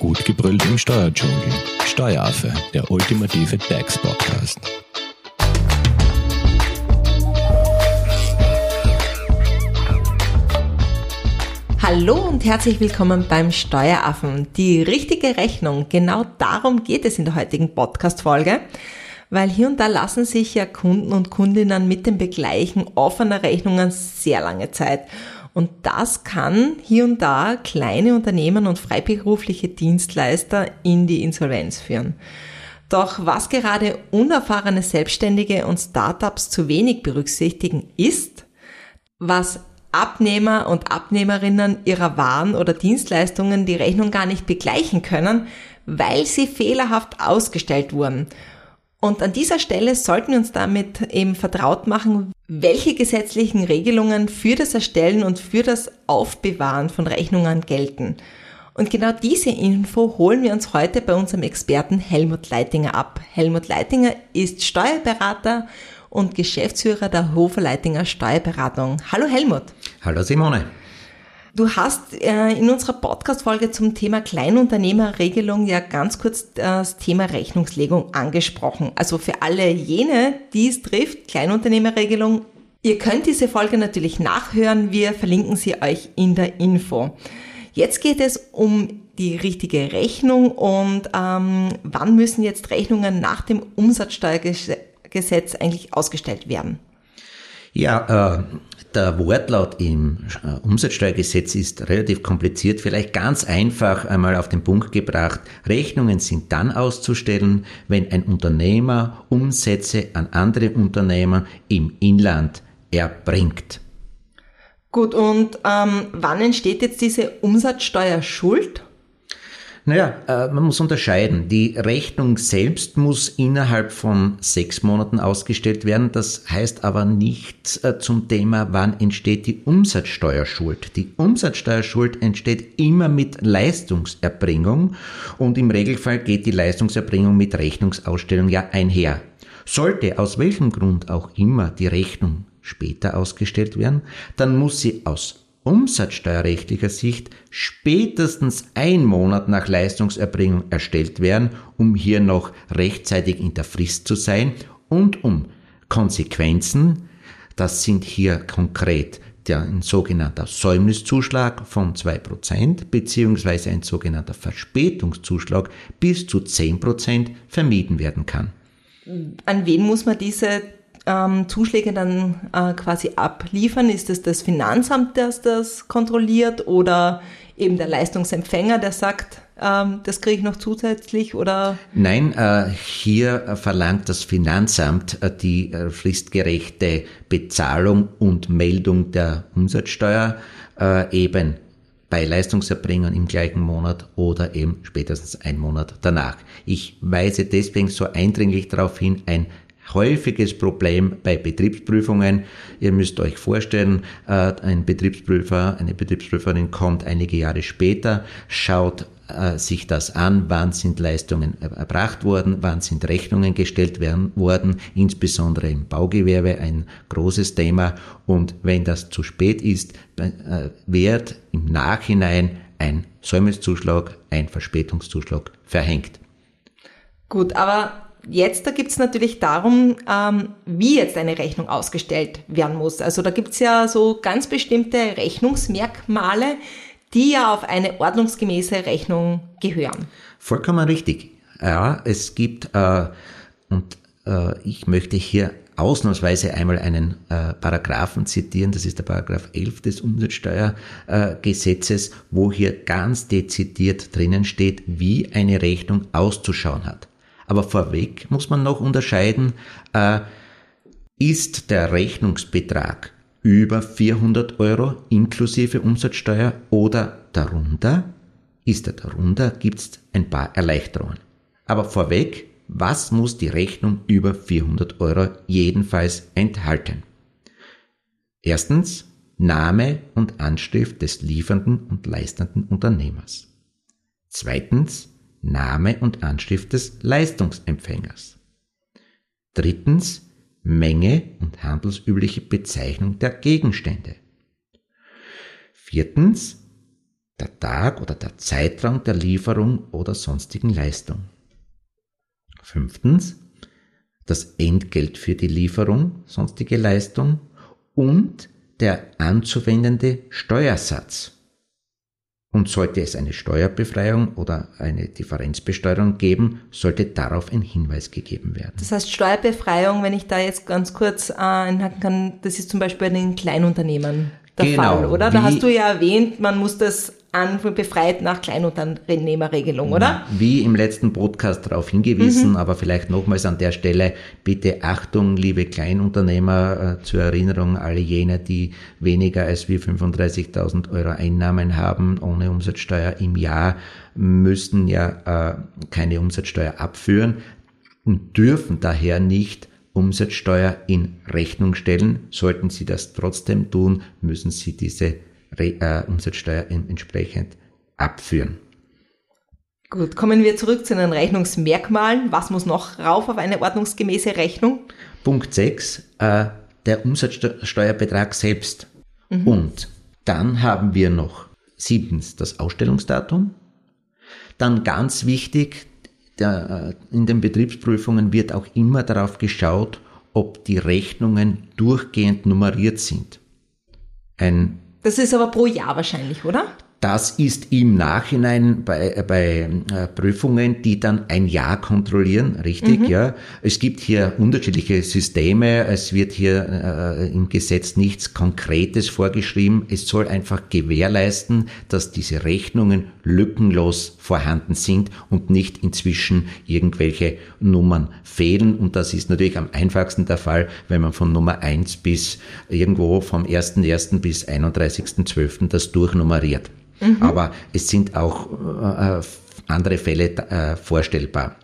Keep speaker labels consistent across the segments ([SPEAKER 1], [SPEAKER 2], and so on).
[SPEAKER 1] Gut gebrüllt im Steuerdschungel. Steueraffe, der ultimative DAX-Podcast.
[SPEAKER 2] Hallo und herzlich willkommen beim Steueraffen. Die richtige Rechnung, genau darum geht es in der heutigen Podcast-Folge, weil hier und da lassen sich ja Kunden und Kundinnen mit dem Begleichen offener Rechnungen sehr lange Zeit. Und das kann hier und da kleine Unternehmen und freiberufliche Dienstleister in die Insolvenz führen. Doch was gerade unerfahrene Selbstständige und Startups zu wenig berücksichtigen ist, was Abnehmer und Abnehmerinnen ihrer Waren oder Dienstleistungen die Rechnung gar nicht begleichen können, weil sie fehlerhaft ausgestellt wurden. Und an dieser Stelle sollten wir uns damit eben vertraut machen, welche gesetzlichen Regelungen für das Erstellen und für das Aufbewahren von Rechnungen gelten. Und genau diese Info holen wir uns heute bei unserem Experten Helmut Leitinger ab. Helmut Leitinger ist Steuerberater und Geschäftsführer der Hofer Leitinger Steuerberatung. Hallo Helmut.
[SPEAKER 3] Hallo Simone.
[SPEAKER 2] Du hast äh, in unserer Podcast-Folge zum Thema Kleinunternehmerregelung ja ganz kurz das Thema Rechnungslegung angesprochen. Also für alle jene, die es trifft, Kleinunternehmerregelung. Ihr könnt diese Folge natürlich nachhören. Wir verlinken sie euch in der Info. Jetzt geht es um die richtige Rechnung und ähm, wann müssen jetzt Rechnungen nach dem Umsatzsteuergesetz eigentlich ausgestellt werden?
[SPEAKER 3] Ja, äh, der Wortlaut im äh, Umsatzsteuergesetz ist relativ kompliziert, vielleicht ganz einfach einmal auf den Punkt gebracht. Rechnungen sind dann auszustellen, wenn ein Unternehmer Umsätze an andere Unternehmer im Inland erbringt.
[SPEAKER 2] Gut, und ähm, wann entsteht jetzt diese Umsatzsteuerschuld?
[SPEAKER 3] Naja, äh, man muss unterscheiden. Die Rechnung selbst muss innerhalb von sechs Monaten ausgestellt werden. Das heißt aber nicht äh, zum Thema, wann entsteht die Umsatzsteuerschuld. Die Umsatzsteuerschuld entsteht immer mit Leistungserbringung und im Regelfall geht die Leistungserbringung mit Rechnungsausstellung ja einher. Sollte aus welchem Grund auch immer die Rechnung später ausgestellt werden, dann muss sie aus umsatzsteuerrechtlicher Sicht spätestens ein Monat nach Leistungserbringung erstellt werden, um hier noch rechtzeitig in der Frist zu sein und um Konsequenzen, das sind hier konkret der ein sogenannter Säumniszuschlag von 2% beziehungsweise ein sogenannter Verspätungszuschlag bis zu 10% vermieden werden kann.
[SPEAKER 2] An wen muss man diese ähm, Zuschläge dann äh, quasi abliefern? Ist es das Finanzamt, das das kontrolliert oder eben der Leistungsempfänger, der sagt, ähm, das kriege ich noch zusätzlich oder?
[SPEAKER 3] Nein, äh, hier verlangt das Finanzamt äh, die äh, fristgerechte Bezahlung und Meldung der Umsatzsteuer äh, eben bei Leistungserbringern im gleichen Monat oder eben spätestens ein Monat danach. Ich weise deswegen so eindringlich darauf hin, ein häufiges Problem bei Betriebsprüfungen. Ihr müsst euch vorstellen, äh, ein Betriebsprüfer, eine Betriebsprüferin kommt einige Jahre später, schaut äh, sich das an, wann sind Leistungen erbracht worden, wann sind Rechnungen gestellt werden, worden, insbesondere im Baugewerbe ein großes Thema. Und wenn das zu spät ist, äh, wird im Nachhinein ein Säumniszuschlag, ein Verspätungszuschlag verhängt.
[SPEAKER 2] Gut, aber jetzt da gibt es natürlich darum, ähm, wie jetzt eine Rechnung ausgestellt werden muss. Also da gibt es ja so ganz bestimmte Rechnungsmerkmale, die ja auf eine ordnungsgemäße Rechnung gehören.
[SPEAKER 3] Vollkommen richtig. Ja, es gibt, äh, und äh, ich möchte hier ausnahmsweise einmal einen äh, Paragraphen zitieren, das ist der Paragraph 11 des Umsatzsteuergesetzes, äh, wo hier ganz dezidiert drinnen steht, wie eine Rechnung auszuschauen hat. Aber vorweg muss man noch unterscheiden, äh, ist der Rechnungsbetrag über 400 Euro inklusive Umsatzsteuer oder darunter? Ist er darunter, gibt es ein paar Erleichterungen. Aber vorweg, was muss die Rechnung über 400 Euro jedenfalls enthalten? Erstens Name und Anschrift des liefernden und leistenden Unternehmers. Zweitens Name und Anschrift des Leistungsempfängers. Drittens Menge und handelsübliche Bezeichnung der Gegenstände. Viertens der Tag oder der Zeitraum der Lieferung oder sonstigen Leistung. Fünftens, das Entgelt für die Lieferung, sonstige Leistung und der anzuwendende Steuersatz. Und sollte es eine Steuerbefreiung oder eine Differenzbesteuerung geben, sollte darauf ein Hinweis gegeben werden.
[SPEAKER 2] Das heißt Steuerbefreiung, wenn ich da jetzt ganz kurz äh, einhaken kann, das ist zum Beispiel bei den Kleinunternehmen der
[SPEAKER 3] Genau,
[SPEAKER 2] Fall, oder? Da hast du ja erwähnt, man muss das an befreit nach Kleinunternehmerregelung, oder?
[SPEAKER 3] Wie im letzten Podcast darauf hingewiesen, aber vielleicht nochmals an der Stelle, bitte Achtung, liebe Kleinunternehmer, äh, zur Erinnerung, alle jene, die weniger als wie 35.000 Euro Einnahmen haben, ohne Umsatzsteuer im Jahr, müssen ja äh, keine Umsatzsteuer abführen und dürfen daher nicht Umsatzsteuer in Rechnung stellen. Sollten sie das trotzdem tun, müssen sie diese äh, Umsatzsteuer en- entsprechend abführen.
[SPEAKER 2] Gut, kommen wir zurück zu den Rechnungsmerkmalen. Was muss noch rauf auf eine ordnungsgemäße Rechnung?
[SPEAKER 3] Punkt 6, äh, der Umsatzsteuerbetrag selbst. Und dann haben wir noch siebtens das Ausstellungsdatum. Dann ganz wichtig, der, äh, in den Betriebsprüfungen wird auch immer darauf geschaut, ob die Rechnungen durchgehend nummeriert sind. Ein
[SPEAKER 2] Das ist aber pro Jahr wahrscheinlich, oder?
[SPEAKER 3] Das ist im Nachhinein bei, bei äh, Prüfungen, die dann ein Jahr kontrollieren, richtig, ja. Es gibt hier unterschiedliche Systeme, es wird hier äh, im Gesetz nichts Konkretes vorgeschrieben. Es soll einfach gewährleisten, dass diese Rechnungen lückenlos vorhanden sind und nicht inzwischen irgendwelche Nummern fehlen. Und das ist natürlich am einfachsten der Fall, wenn man von Nummer 1 bis irgendwo vom 1.1. bis 31.12. das durchnummeriert. Aber es sind auch äh, andere Fälle äh, vorstellbar.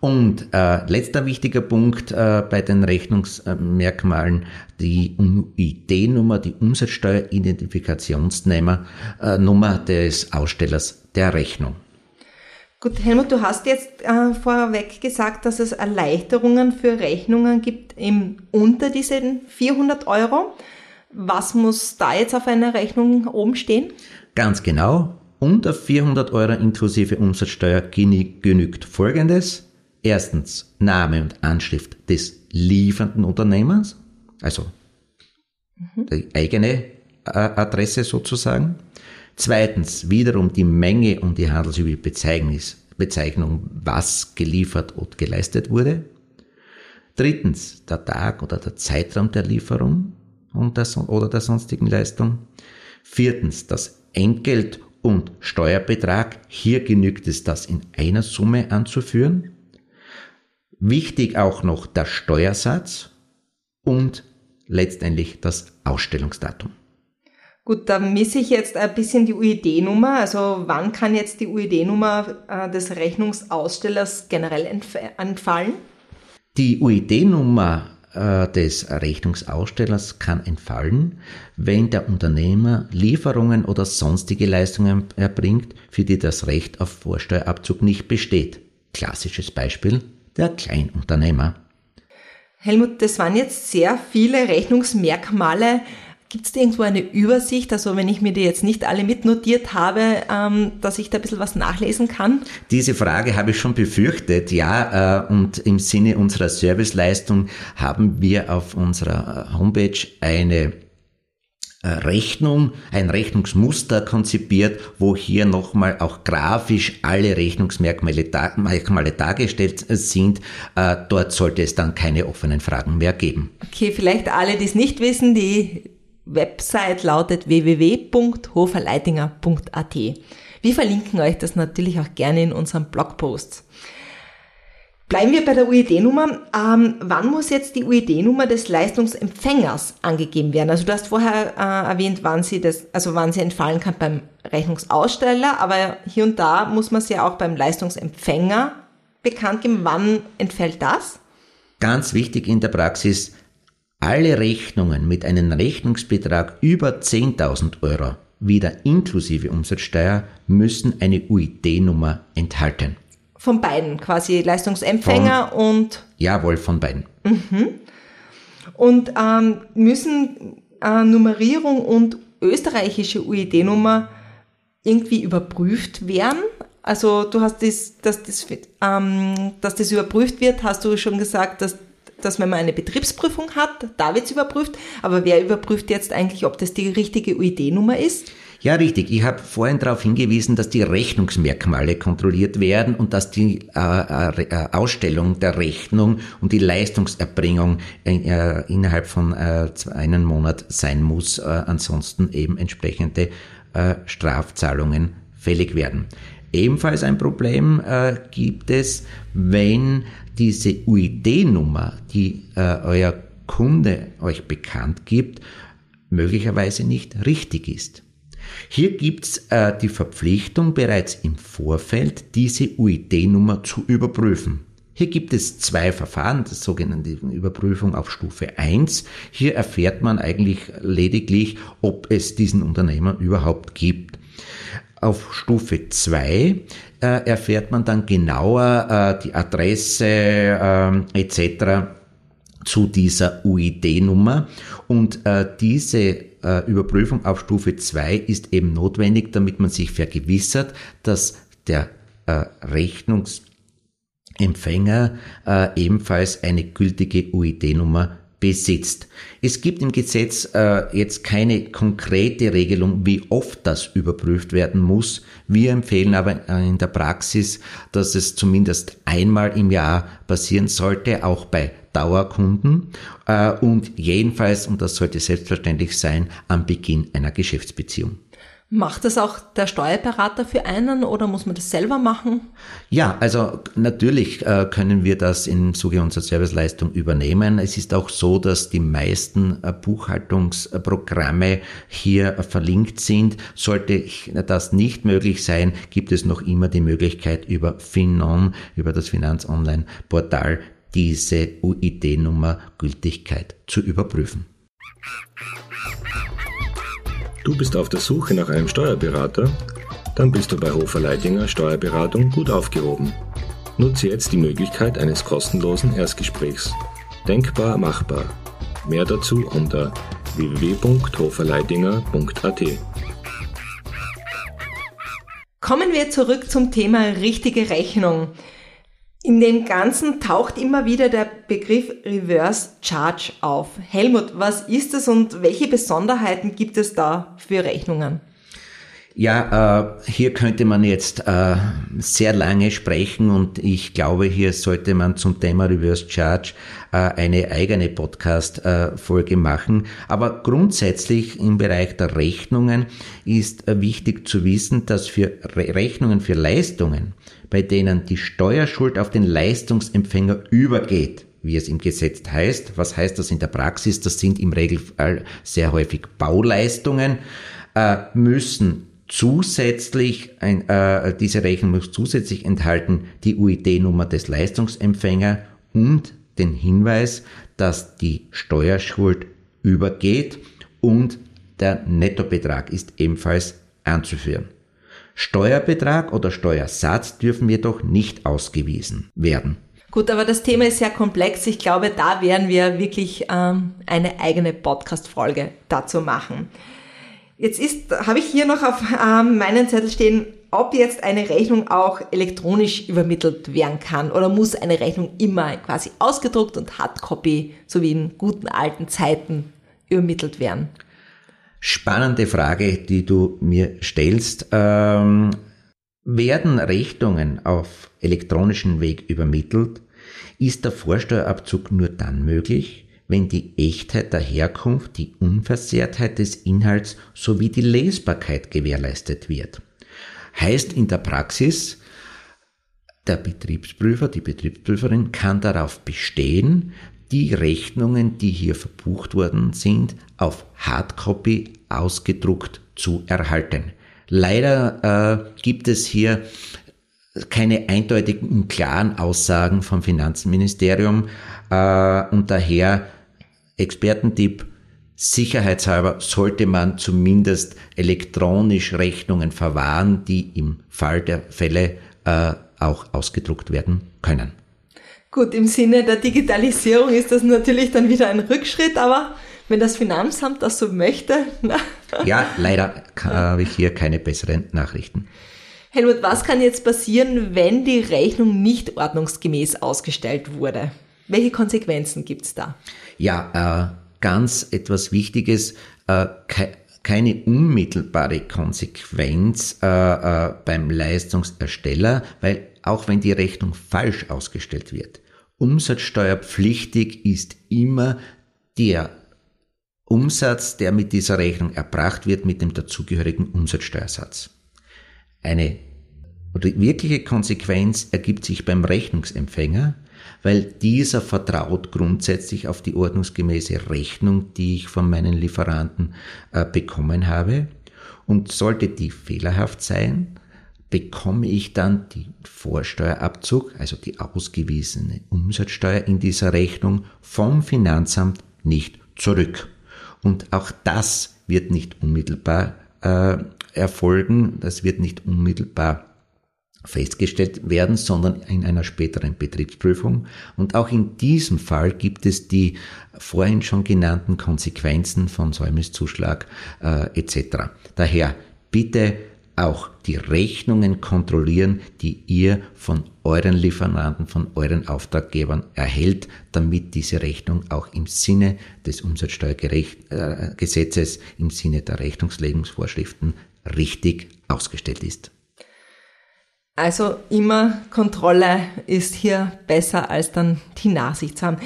[SPEAKER 3] Und äh, letzter wichtiger Punkt äh, bei den Rechnungsmerkmalen, die UID-Nummer, die Umsatzsteueridentifikationsnummer äh, des Ausstellers der Rechnung.
[SPEAKER 2] Gut, Helmut, du hast jetzt äh, vorweg gesagt, dass es Erleichterungen für Rechnungen gibt im, unter diesen 400 Euro. Was muss da jetzt auf einer Rechnung oben stehen?
[SPEAKER 3] Ganz genau, unter 400 Euro inklusive Umsatzsteuer genügt Folgendes. Erstens Name und Anschrift des liefernden Unternehmers, also die eigene äh, Adresse sozusagen. Zweitens wiederum die Menge und die handelsübliche Bezeichnung, was geliefert und geleistet wurde. Drittens der Tag oder der Zeitraum der Lieferung und der, oder der sonstigen Leistung. Viertens das Entgelt und Steuerbetrag. Hier genügt es, das in einer Summe anzuführen. Wichtig auch noch der Steuersatz und letztendlich das Ausstellungsdatum.
[SPEAKER 2] Gut, da misse ich jetzt ein bisschen die UID-Nummer. Also wann kann jetzt die UID-Nummer äh, des Rechnungsausstellers generell entf entfallen?
[SPEAKER 3] Die UID-Nummer des Rechnungsausstellers kann entfallen, wenn der Unternehmer Lieferungen oder sonstige Leistungen erbringt, für die das Recht auf Vorsteuerabzug nicht besteht. Klassisches Beispiel der Kleinunternehmer.
[SPEAKER 2] Helmut, das waren jetzt sehr viele Rechnungsmerkmale. Gibt es irgendwo eine Übersicht, also wenn ich mir die jetzt nicht alle mitnotiert habe, ähm, dass ich da ein bisschen was nachlesen kann?
[SPEAKER 3] Diese Frage habe ich schon befürchtet, ja, äh, und im Sinne unserer Serviceleistung haben wir auf unserer äh, Homepage eine äh, Rechnung, ein Rechnungsmuster konzipiert, wo hier nochmal auch grafisch alle Rechnungsmerkmale dar- Merkmale dargestellt sind. Äh, Dort sollte es dann keine offenen Fragen mehr geben.
[SPEAKER 2] Okay, vielleicht alle, die es nicht wissen, die Website lautet www.hoferleitinger.at. Wir verlinken euch das natürlich auch gerne in unseren Blogposts. Bleiben wir bei der UID-Nummer. Ähm, wann muss jetzt die UID-Nummer des Leistungsempfängers angegeben werden? Also du hast vorher äh, erwähnt, wann sie das, also wann sie entfallen kann beim Rechnungsaussteller, aber hier und da muss man sie ja auch beim Leistungsempfänger bekannt geben. Wann entfällt das?
[SPEAKER 3] Ganz wichtig in der Praxis, alle Rechnungen mit einem Rechnungsbetrag über 10.000 Euro, wieder inklusive Umsatzsteuer, müssen eine UID-Nummer enthalten.
[SPEAKER 2] Von beiden, quasi Leistungsempfänger und
[SPEAKER 3] Jawohl, von beiden.
[SPEAKER 2] Und ähm, müssen äh, Nummerierung und österreichische UID-Nummer irgendwie überprüft werden? Also du hast das, dass das, ähm, dass das überprüft wird, hast du schon gesagt, dass, dass wenn man eine Betriebsprüfung hat, da wird es überprüft. Aber wer überprüft jetzt eigentlich, ob das die richtige UID-Nummer ist?
[SPEAKER 3] Ja, richtig. Ich habe vorhin darauf hingewiesen, dass die Rechnungsmerkmale kontrolliert werden und dass die äh, äh, Ausstellung der Rechnung und die Leistungserbringung äh, innerhalb von äh, einem Monat sein muss. Äh, ansonsten eben entsprechende äh, Strafzahlungen fällig werden. Ebenfalls ein Problem äh, gibt es, wenn diese UID-Nummer, die äh, euer Kunde euch bekannt gibt, möglicherweise nicht richtig ist. Hier gibt's äh, die Verpflichtung, bereits im Vorfeld diese UID-Nummer zu überprüfen. Hier gibt es zwei Verfahren, das sogenannte Überprüfung auf Stufe 1. Hier erfährt man eigentlich lediglich, ob es diesen Unternehmer überhaupt gibt. Auf Stufe 2 äh, erfährt man dann genauer äh, die Adresse äh, etc. zu dieser UID-Nummer und äh, diese äh, Überprüfung auf Stufe 2 ist eben notwendig, damit man sich vergewissert, dass der äh, Rechnungsempfänger ebenfalls eine gültige UID-Nummer besitzt. Es gibt im Gesetz äh, jetzt keine konkrete Regelung, wie oft das überprüft werden muss. Wir empfehlen aber in der Praxis, dass es zumindest einmal im Jahr passieren sollte, auch bei Dauerkunden äh, und jedenfalls, und das sollte selbstverständlich sein, am Beginn einer Geschäftsbeziehung.
[SPEAKER 2] Macht das auch der Steuerberater für einen oder muss man das selber machen?
[SPEAKER 3] Ja, also natürlich äh, können wir das im Zuge unserer Serviceleistung übernehmen. Es ist auch so, dass die meisten äh, Buchhaltungsprogramme hier äh, verlinkt sind. Sollte das nicht möglich sein, gibt es noch immer die Möglichkeit über Finon, über das Finanzonline-Portal diese UID-Nummer Gültigkeit zu überprüfen.
[SPEAKER 1] Du bist auf der Suche nach einem Steuerberater? Dann bist du bei Hofer Leidinger Steuerberatung gut aufgehoben. Nutze jetzt die Möglichkeit eines kostenlosen Erstgesprächs. Denkbar machbar. Mehr dazu unter www.hoferleidinger.at.
[SPEAKER 2] Kommen wir zurück zum Thema richtige Rechnung. In dem Ganzen taucht immer wieder der Begriff Reverse Charge auf. Helmut, was ist das und welche Besonderheiten gibt es da für Rechnungen?
[SPEAKER 3] Ja, äh, hier könnte man jetzt äh, sehr lange sprechen und ich glaube, hier sollte man zum Thema Reverse Charge äh, eine eigene Podcast-Folge machen. Aber grundsätzlich im Bereich der Rechnungen ist äh, wichtig zu wissen, dass für Re Rechnungen für Leistungen bei denen die Steuerschuld auf den Leistungsempfänger übergeht, wie es im Gesetz heißt. Was heißt das in der Praxis? Das sind im Regelfall sehr häufig Bauleistungen, äh, müssen zusätzlich, ein, äh, diese Rechnung muss zusätzlich enthalten die UID-Nummer des Leistungsempfänger und den Hinweis, dass die Steuerschuld übergeht und der Nettobetrag ist ebenfalls anzuführen. Steuerbetrag oder Steuersatz dürfen jedoch nicht ausgewiesen werden.
[SPEAKER 2] Gut, aber das Thema ist sehr komplex. Ich glaube, da werden wir wirklich ähm, eine eigene Podcast-Folge dazu machen. Jetzt ist, habe ich hier noch auf ähm, meinen Zettel stehen, ob jetzt eine Rechnung auch elektronisch übermittelt werden kann oder muss eine Rechnung immer quasi ausgedruckt und Hardcopy, so wie in guten alten Zeiten, übermittelt werden.
[SPEAKER 3] Spannende Frage, die du mir stellst. Ähm, werden Rechnungen auf elektronischen Weg übermittelt, ist der Vorsteuerabzug nur dann möglich, wenn die Echtheit der Herkunft, die Unversehrtheit des Inhalts sowie die Lesbarkeit gewährleistet wird. Heißt in der Praxis, der Betriebsprüfer, die Betriebsprüferin kann darauf bestehen, die Rechnungen, die hier verbucht worden sind, auf Hardcopy ausgedruckt zu erhalten. Leider äh, gibt es hier keine eindeutigen und klaren Aussagen vom Finanzministerium äh, und daher Expertentipp, sicherheitshalber sollte man zumindest elektronisch Rechnungen verwahren, die im Fall der Fälle äh, auch ausgedruckt werden können.
[SPEAKER 2] Gut, im Sinne der Digitalisierung ist das natürlich dann wieder ein Rückschritt, aber wenn das Finanzamt das so möchte, na,
[SPEAKER 3] Ja, leider habe ich hier keine besseren Nachrichten.
[SPEAKER 2] Helmut, was kann jetzt passieren, wenn die Rechnung nicht ordnungsgemäß ausgestellt wurde? Welche Konsequenzen gibt es da?
[SPEAKER 3] Ja, äh, ganz etwas Wichtiges, äh, ke keine unmittelbare Konsequenz äh, äh, beim Leistungsersteller, weil auch wenn die Rechnung falsch ausgestellt wird, umsatzsteuerpflichtig ist immer der Umsatz, der mit dieser Rechnung erbracht wird, mit dem dazugehörigen Umsatzsteuersatz. Eine wirkliche Konsequenz ergibt sich beim Rechnungsempfänger, weil dieser vertraut grundsätzlich auf die ordnungsgemäße Rechnung, die ich von meinen Lieferanten äh, bekommen habe. Und sollte die fehlerhaft sein, bekomme ich dann den Vorsteuerabzug, also die ausgewiesene Umsatzsteuer in dieser Rechnung vom Finanzamt nicht zurück. Und auch das wird nicht unmittelbar äh, erfolgen, das wird nicht unmittelbar festgestellt werden, sondern in einer späteren Betriebsprüfung. Und auch in diesem Fall gibt es die vorhin schon genannten Konsequenzen von Säumniszuschlag äh, etc. Daher bitte auch die Rechnungen kontrollieren, die ihr von euren Lieferanten, von euren Auftraggebern erhält, damit diese Rechnung auch im Sinne des Umsatzsteuergesetzes, äh, im Sinne der Rechnungslegungsvorschriften richtig ausgestellt ist.
[SPEAKER 2] Also immer Kontrolle ist hier besser als dann die Nachsicht zu haben.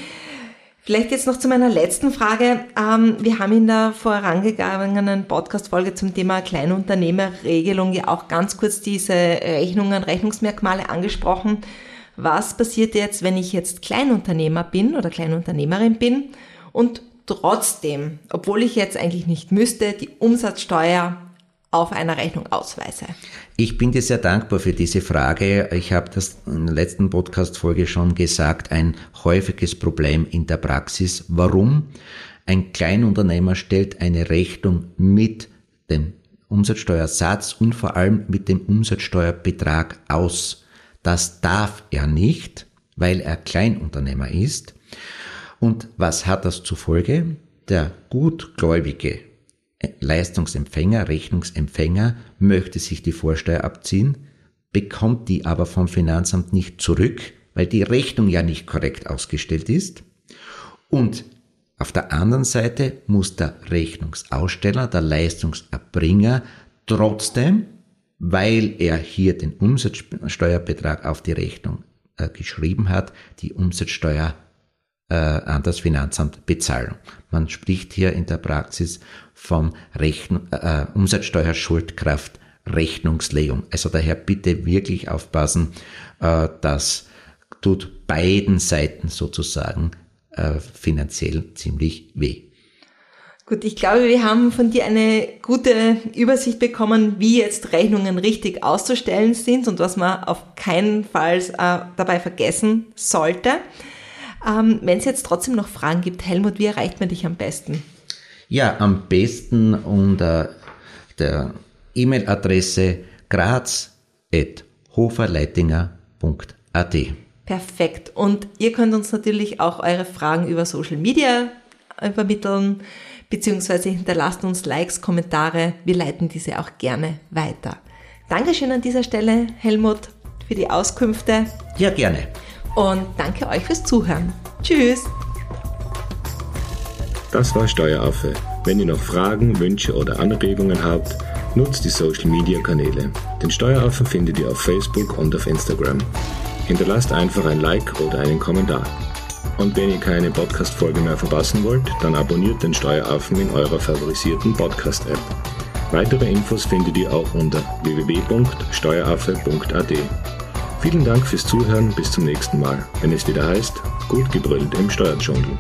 [SPEAKER 2] Vielleicht jetzt noch zu meiner letzten Frage. Ähm, wir haben in der vorangegangenen Podcast-Folge zum Thema Kleinunternehmerregelung ja auch ganz kurz diese Rechnungen, Rechnungsmerkmale angesprochen. Was passiert jetzt, wenn ich jetzt Kleinunternehmer bin oder Kleinunternehmerin bin und trotzdem, obwohl ich jetzt eigentlich nicht müsste, die Umsatzsteuer auf einer Rechnung ausweise?
[SPEAKER 3] Ich bin dir sehr dankbar für diese Frage. Ich habe das in der letzten Podcast-Folge schon gesagt, ein häufiges Problem in der Praxis. Warum? Ein Kleinunternehmer stellt eine Rechnung mit dem Umsatzsteuersatz und vor allem mit dem Umsatzsteuerbetrag aus. Das darf er nicht, weil er Kleinunternehmer ist. Und was hat das zur Folge? Der Gutgläubige Leistungsempfänger, Rechnungsempfänger möchte sich die Vorsteuer abziehen, bekommt die aber vom Finanzamt nicht zurück, weil die Rechnung ja nicht korrekt ausgestellt ist. Und auf der anderen Seite muss der Rechnungsaussteller, der Leistungserbringer trotzdem, weil er hier den Umsatzsteuerbetrag auf die Rechnung äh, geschrieben hat, die Umsatzsteuer äh, an das Finanzamt bezahlen. Man spricht hier in der Praxis von Rechn äh, Umsatzsteuerschuldkraft Rechnungslegung. Also daher bitte wirklich aufpassen, äh, das tut beiden Seiten sozusagen äh, finanziell ziemlich weh.
[SPEAKER 2] Gut, ich glaube, wir haben von dir eine gute Übersicht bekommen, wie jetzt Rechnungen richtig auszustellen sind und was man auf keinen Fall äh, dabei vergessen sollte. Ähm, Wenn es jetzt trotzdem noch Fragen gibt, Helmut, wie erreicht man dich am besten?
[SPEAKER 3] Ja, am besten unter der E-Mail-Adresse graz.hoferleitinger.at.
[SPEAKER 2] Perfekt. Und ihr könnt uns natürlich auch eure Fragen über Social Media übermitteln, beziehungsweise hinterlasst uns Likes, Kommentare. Wir leiten diese auch gerne weiter. Dankeschön an dieser Stelle, Helmut, für die Auskünfte.
[SPEAKER 3] Ja, gerne.
[SPEAKER 2] Und danke euch fürs Zuhören. Tschüss.
[SPEAKER 1] Das war Steueraffe. Wenn ihr noch Fragen, Wünsche oder Anregungen habt, nutzt die Social Media Kanäle. Den Steueraffen findet ihr auf Facebook und auf Instagram. Hinterlasst einfach ein Like oder einen Kommentar. Und wenn ihr keine Podcast-Folge mehr verpassen wollt, dann abonniert den Steueraffen in eurer favorisierten Podcast-App. Weitere Infos findet ihr auch unter www.steueraffe.at. Vielen Dank fürs Zuhören, bis zum nächsten Mal, wenn es wieder heißt, gut gebrüllt im Steuerdschungel.